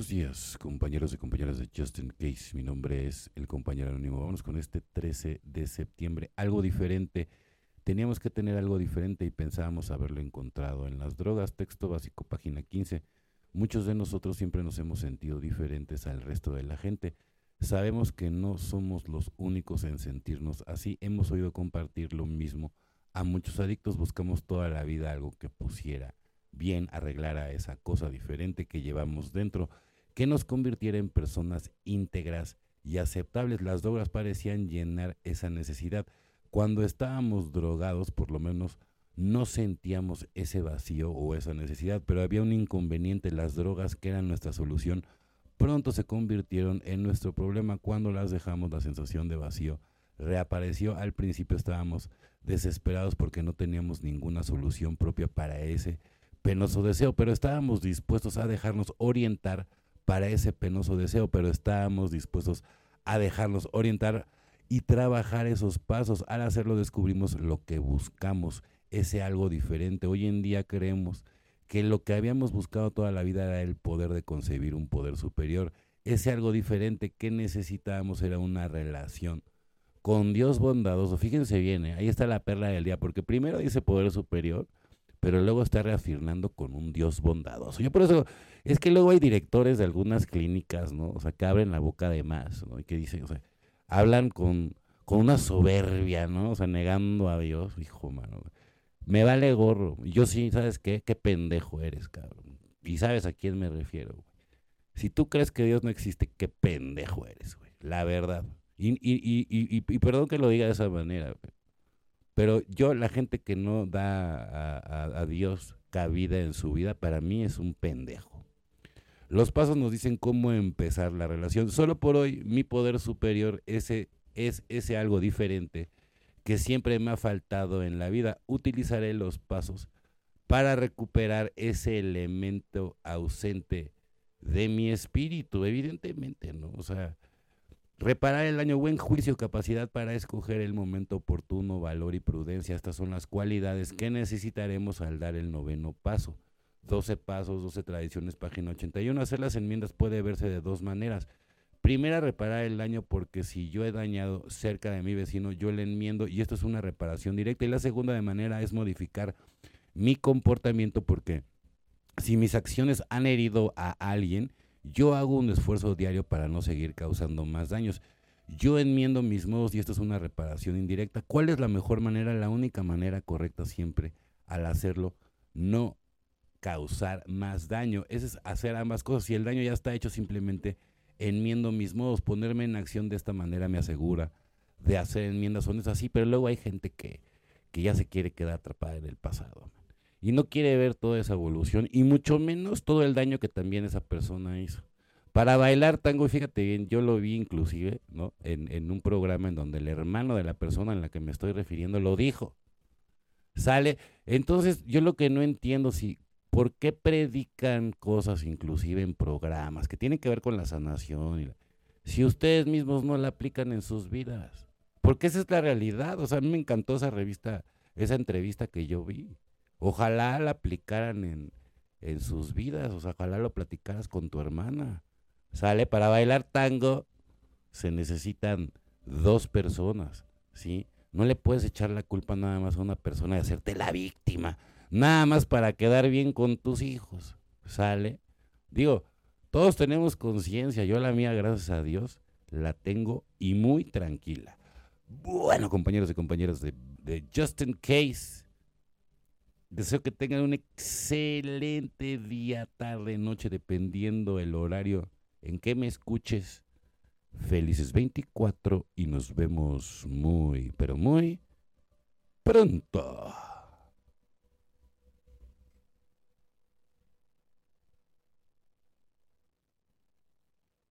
buenos días, compañeros y compañeras de Justin Case. Mi nombre es el compañero anónimo. Vamos con este 13 de septiembre. Algo diferente. Teníamos que tener algo diferente y pensábamos haberlo encontrado en las drogas. Texto básico, página 15. Muchos de nosotros siempre nos hemos sentido diferentes al resto de la gente. Sabemos que no somos los únicos en sentirnos así. Hemos oído compartir lo mismo. A muchos adictos buscamos toda la vida algo que pusiera bien arreglar a esa cosa diferente que llevamos dentro, que nos convirtiera en personas íntegras y aceptables. Las drogas parecían llenar esa necesidad. Cuando estábamos drogados, por lo menos, no sentíamos ese vacío o esa necesidad, pero había un inconveniente. Las drogas, que eran nuestra solución, pronto se convirtieron en nuestro problema. Cuando las dejamos, la sensación de vacío reapareció. Al principio estábamos desesperados porque no teníamos ninguna solución propia para ese penoso deseo, pero estábamos dispuestos a dejarnos orientar para ese penoso deseo, pero estábamos dispuestos a dejarnos orientar y trabajar esos pasos. Al hacerlo descubrimos lo que buscamos, ese algo diferente. Hoy en día creemos que lo que habíamos buscado toda la vida era el poder de concebir un poder superior. Ese algo diferente que necesitábamos era una relación con Dios bondadoso. Fíjense bien, ¿eh? ahí está la perla del día, porque primero dice poder superior, pero luego está reafirmando con un Dios bondadoso. Yo por eso, es que luego hay directores de algunas clínicas, ¿no? O sea, que abren la boca de más, ¿no? Y que dicen, o sea, hablan con, con una soberbia, ¿no? O sea, negando a Dios, hijo, mano. Me vale gorro. Yo sí, ¿sabes qué? Qué pendejo eres, cabrón. Y sabes a quién me refiero, güey. Si tú crees que Dios no existe, qué pendejo eres, güey. La verdad. Y, y, y, y, y perdón que lo diga de esa manera. Pero yo, la gente que no da a, Dios cabida en su vida, para mí es un pendejo. Los pasos nos dicen cómo empezar la relación. Solo por hoy, mi poder superior ese, es ese algo diferente que siempre me ha faltado en la vida. Utilizaré los pasos para recuperar ese elemento ausente de mi espíritu, evidentemente, ¿no? O sea, Reparar el daño, buen juicio, capacidad para escoger el momento oportuno, valor y prudencia. Estas son las cualidades que necesitaremos al dar el noveno paso. 12 pasos, 12 tradiciones, página 81. Hacer las enmiendas puede verse de dos maneras. Primera, reparar el daño porque si yo he dañado cerca de mi vecino, yo le enmiendo y esto es una reparación directa. Y la segunda de manera es modificar mi comportamiento porque si mis acciones han herido a alguien, yo hago un esfuerzo diario para no seguir causando más daños. Yo enmiendo mis modos y esto es una reparación indirecta. ¿Cuál es la mejor manera? La única manera correcta siempre al hacerlo, no causar más daño. Ese es hacer ambas cosas. Si el daño ya está hecho, simplemente enmiendo mis modos. Ponerme en acción de esta manera me asegura de hacer enmiendas honestas. así, pero luego hay gente que, que ya se quiere quedar atrapada en el pasado y no quiere ver toda esa evolución y mucho menos todo el daño que también esa persona hizo. Para bailar tango, fíjate bien, yo lo vi inclusive, ¿no? En, en un programa en donde el hermano de la persona en la que me estoy refiriendo lo dijo. Sale, entonces yo lo que no entiendo si por qué predican cosas inclusive en programas que tienen que ver con la sanación si ustedes mismos no la aplican en sus vidas. Porque esa es la realidad, o sea, a mí me encantó esa revista, esa entrevista que yo vi. Ojalá la aplicaran en, en sus vidas, o sea, ojalá lo platicaras con tu hermana. Sale, para bailar tango se necesitan dos personas, ¿sí? No le puedes echar la culpa nada más a una persona de hacerte la víctima, nada más para quedar bien con tus hijos, ¿sale? Digo, todos tenemos conciencia, yo la mía, gracias a Dios, la tengo y muy tranquila. Bueno, compañeros y compañeras de, de Justin Case, Deseo que tengan un excelente día, tarde, noche, dependiendo el horario en que me escuches. Felices 24 y nos vemos muy, pero muy pronto.